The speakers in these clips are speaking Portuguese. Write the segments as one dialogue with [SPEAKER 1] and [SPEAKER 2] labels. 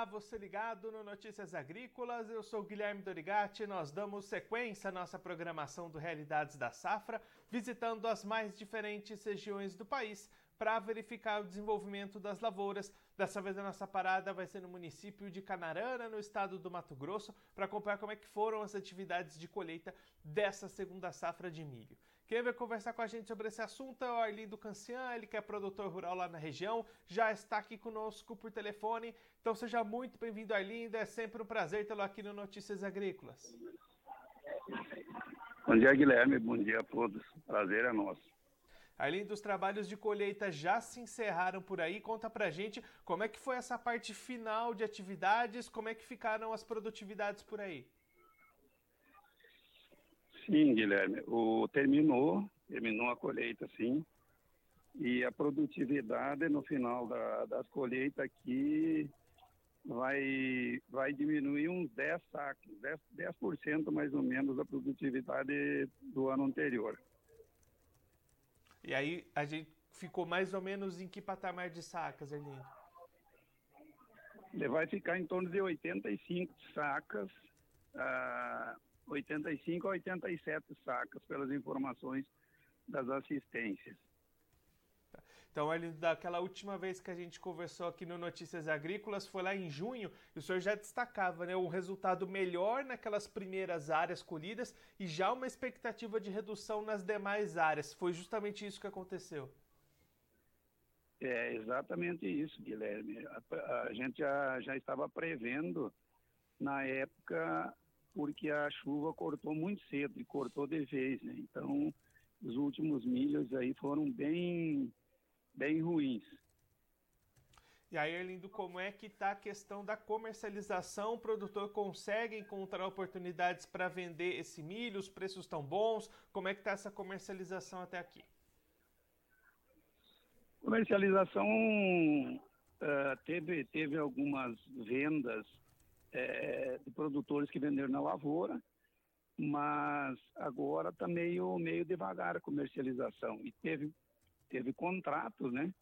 [SPEAKER 1] Olá, você ligado no Notícias Agrícolas, eu sou Guilherme Dorigati. Nós damos sequência à nossa programação do Realidades da Safra, visitando as mais diferentes regiões do país para verificar o desenvolvimento das lavouras. Dessa vez a nossa parada vai ser no município de Canarana, no estado do Mato Grosso, para acompanhar como é que foram as atividades de colheita dessa segunda safra de milho. Quem vai conversar com a gente sobre esse assunto é o Arlindo Cancian, ele que é produtor rural lá na região, já está aqui conosco por telefone. Então seja muito bem-vindo, Arlindo. É sempre um prazer tê-lo aqui no Notícias Agrícolas.
[SPEAKER 2] Bom dia, Guilherme. Bom dia a todos. Prazer é nosso.
[SPEAKER 1] Arlindo, os trabalhos de colheita já se encerraram por aí. Conta pra gente como é que foi essa parte final de atividades, como é que ficaram as produtividades por aí.
[SPEAKER 2] Sim, Guilherme. O terminou, terminou a colheita, sim. E a produtividade no final da, das colheitas aqui vai, vai diminuir uns 10 sacos, 10%, 10 mais ou menos da produtividade do ano anterior.
[SPEAKER 1] E aí a gente ficou mais ou menos em que patamar de sacas, Erlindo?
[SPEAKER 2] Ele vai ficar em torno de 85 sacas, uh, 85 a 87 sacas, pelas informações das assistências.
[SPEAKER 1] Então, ele, daquela última vez que a gente conversou aqui no Notícias Agrícolas, foi lá em junho, e o senhor já destacava né, um resultado melhor naquelas primeiras áreas colhidas e já uma expectativa de redução nas demais áreas. Foi justamente isso que aconteceu.
[SPEAKER 2] É exatamente isso, Guilherme. A, a gente já, já estava prevendo na época, porque a chuva cortou muito cedo e cortou de vez, né? Então, os últimos milhos aí foram bem bem ruins.
[SPEAKER 1] E aí, Erlindo, como é que está a questão da comercialização? O produtor consegue encontrar oportunidades para vender esse milho? Os preços estão bons? Como é que está essa comercialização até aqui?
[SPEAKER 2] Comercialização uh, teve, teve algumas vendas uh, de produtores que venderam na lavoura, mas agora está meio, meio devagar a comercialização. E teve teve contratos, né?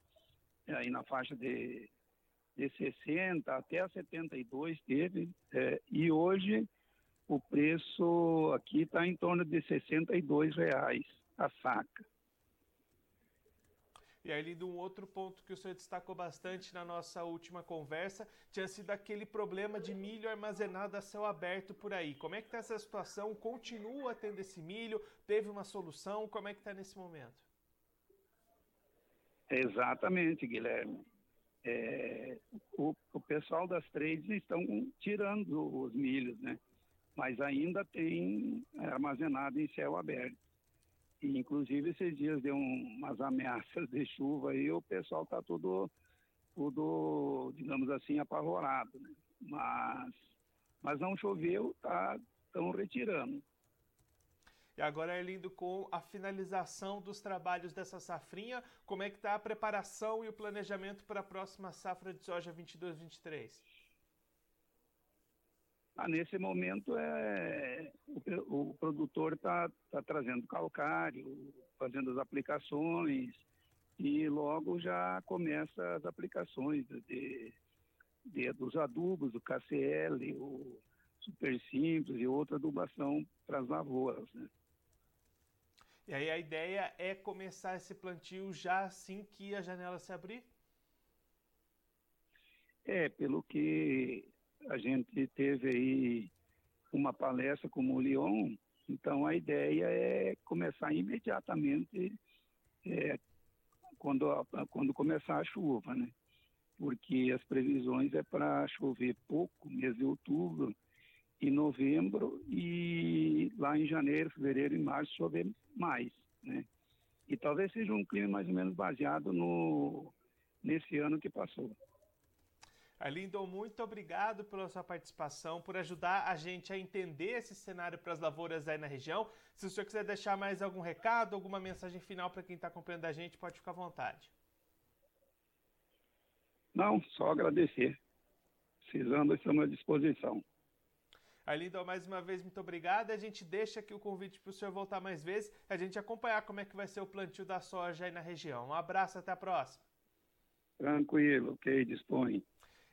[SPEAKER 2] Aí na faixa de, de 60 até 72 teve, é, e hoje o preço aqui está em torno de 62 reais a saca.
[SPEAKER 1] E aí, um outro ponto que o senhor destacou bastante na nossa última conversa tinha sido aquele problema de milho armazenado a céu aberto por aí. Como é que está essa situação? Continua tendo esse milho? Teve uma solução? Como é que está nesse momento?
[SPEAKER 2] Exatamente, Guilherme. É, o, o, pessoal das trades estão tirando os milhos, né? Mas ainda tem armazenado em céu aberto. Inclusive, esses dias deu um, umas ameaças de chuva e o pessoal está tudo, tudo, digamos assim, apavorado, né? Mas, mas não choveu, tá, estão retirando.
[SPEAKER 1] E agora, Erlindo, com a finalização dos trabalhos dessa safrinha, como é que está a preparação e o planejamento para a próxima safra de soja 22-23?
[SPEAKER 2] Ah, nesse momento é o, o produtor está tá trazendo calcário, fazendo as aplicações e logo já começa as aplicações de, de dos adubos, o KCL, o super simples e outra adubação para as lavouras. Né?
[SPEAKER 1] E aí a ideia é começar esse plantio já assim que a janela se abrir?
[SPEAKER 2] É, pelo que a gente teve aí uma palestra com o Lyon, então a ideia é começar imediatamente é, quando, quando começar a chuva, né? Porque as previsões é para chover pouco, mês de outubro e novembro, e lá em janeiro, fevereiro e março chover mais, né? E talvez seja um clima mais ou menos baseado no nesse ano que passou.
[SPEAKER 1] Arlindo, muito obrigado pela sua participação, por ajudar a gente a entender esse cenário para as lavouras aí na região. Se o senhor quiser deixar mais algum recado, alguma mensagem final para quem está acompanhando a gente, pode ficar à vontade.
[SPEAKER 2] Não, só agradecer. Precisando, estamos à disposição.
[SPEAKER 1] Arlindo, mais uma vez, muito obrigado. A gente deixa aqui o convite para o senhor voltar mais vezes e a gente acompanhar como é que vai ser o plantio da soja aí na região. Um abraço, até a próxima.
[SPEAKER 2] Tranquilo, ok, dispõe.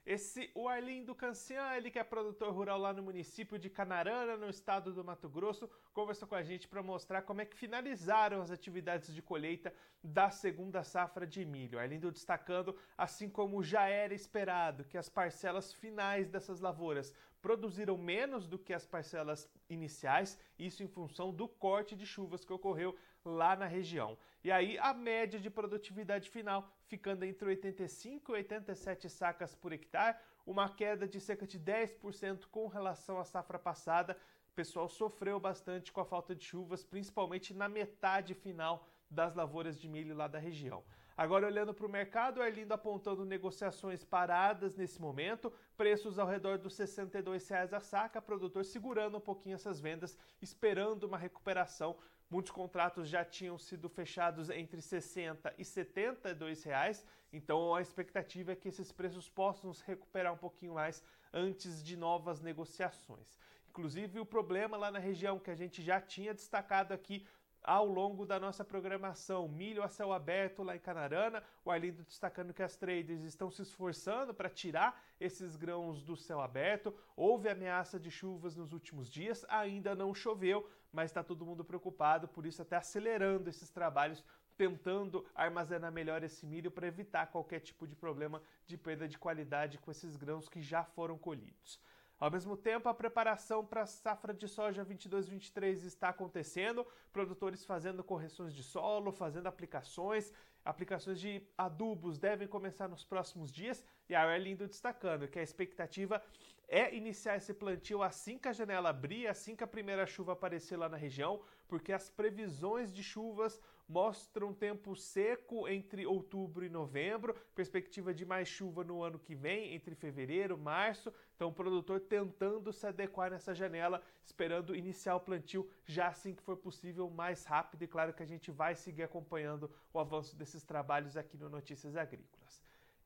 [SPEAKER 1] Esse o Arlindo Cancian, ele que é produtor rural lá no município de Canarana, no estado do Mato Grosso, conversou com a gente para mostrar como é que finalizaram as atividades de colheita da segunda safra de milho. Arlindo destacando, assim como já era esperado, que as parcelas finais dessas lavouras produziram menos do que as parcelas iniciais, isso em função do corte de chuvas que ocorreu lá na região. E aí a média de produtividade final ficando entre 85 e 87 sacas por hectare, uma queda de cerca de 10% com relação à safra passada. O pessoal sofreu bastante com a falta de chuvas, principalmente na metade final das lavouras de milho lá da região. Agora, olhando para o mercado, Arlindo apontando negociações paradas nesse momento, preços ao redor dos R$ 62,00 a saca, produtor segurando um pouquinho essas vendas, esperando uma recuperação. Muitos contratos já tinham sido fechados entre 60 e 72 reais, então a expectativa é que esses preços possam se recuperar um pouquinho mais antes de novas negociações. Inclusive o problema lá na região que a gente já tinha destacado aqui ao longo da nossa programação. Milho a céu aberto lá em Canarana, o Arlindo destacando que as traders estão se esforçando para tirar esses grãos do céu aberto. Houve ameaça de chuvas nos últimos dias, ainda não choveu, mas está todo mundo preocupado, por isso até acelerando esses trabalhos tentando armazenar melhor esse milho para evitar qualquer tipo de problema de perda de qualidade com esses grãos que já foram colhidos. Ao mesmo tempo, a preparação para a safra de soja 22-23 está acontecendo, produtores fazendo correções de solo, fazendo aplicações, aplicações de adubos devem começar nos próximos dias, e a Arlindo destacando que a expectativa é iniciar esse plantio assim que a janela abrir, assim que a primeira chuva aparecer lá na região, porque as previsões de chuvas mostram tempo seco entre outubro e novembro, perspectiva de mais chuva no ano que vem, entre fevereiro, março. Então, o produtor tentando se adequar nessa janela, esperando iniciar o plantio já assim que for possível, mais rápido. E claro que a gente vai seguir acompanhando o avanço desses trabalhos aqui no Notícias Agrícolas.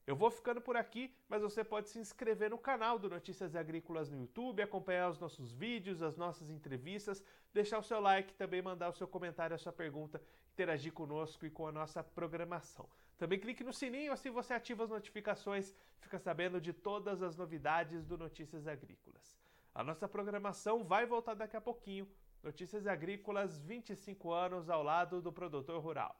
[SPEAKER 1] Eu vou ficando por aqui, mas você pode se inscrever no canal do Notícias Agrícolas no YouTube, acompanhar os nossos vídeos, as nossas entrevistas, deixar o seu like, também mandar o seu comentário, a sua pergunta, interagir conosco e com a nossa programação. Também clique no sininho, assim você ativa as notificações, fica sabendo de todas as novidades do Notícias Agrícolas. A nossa programação vai voltar daqui a pouquinho. Notícias Agrícolas, 25 anos ao lado do produtor rural.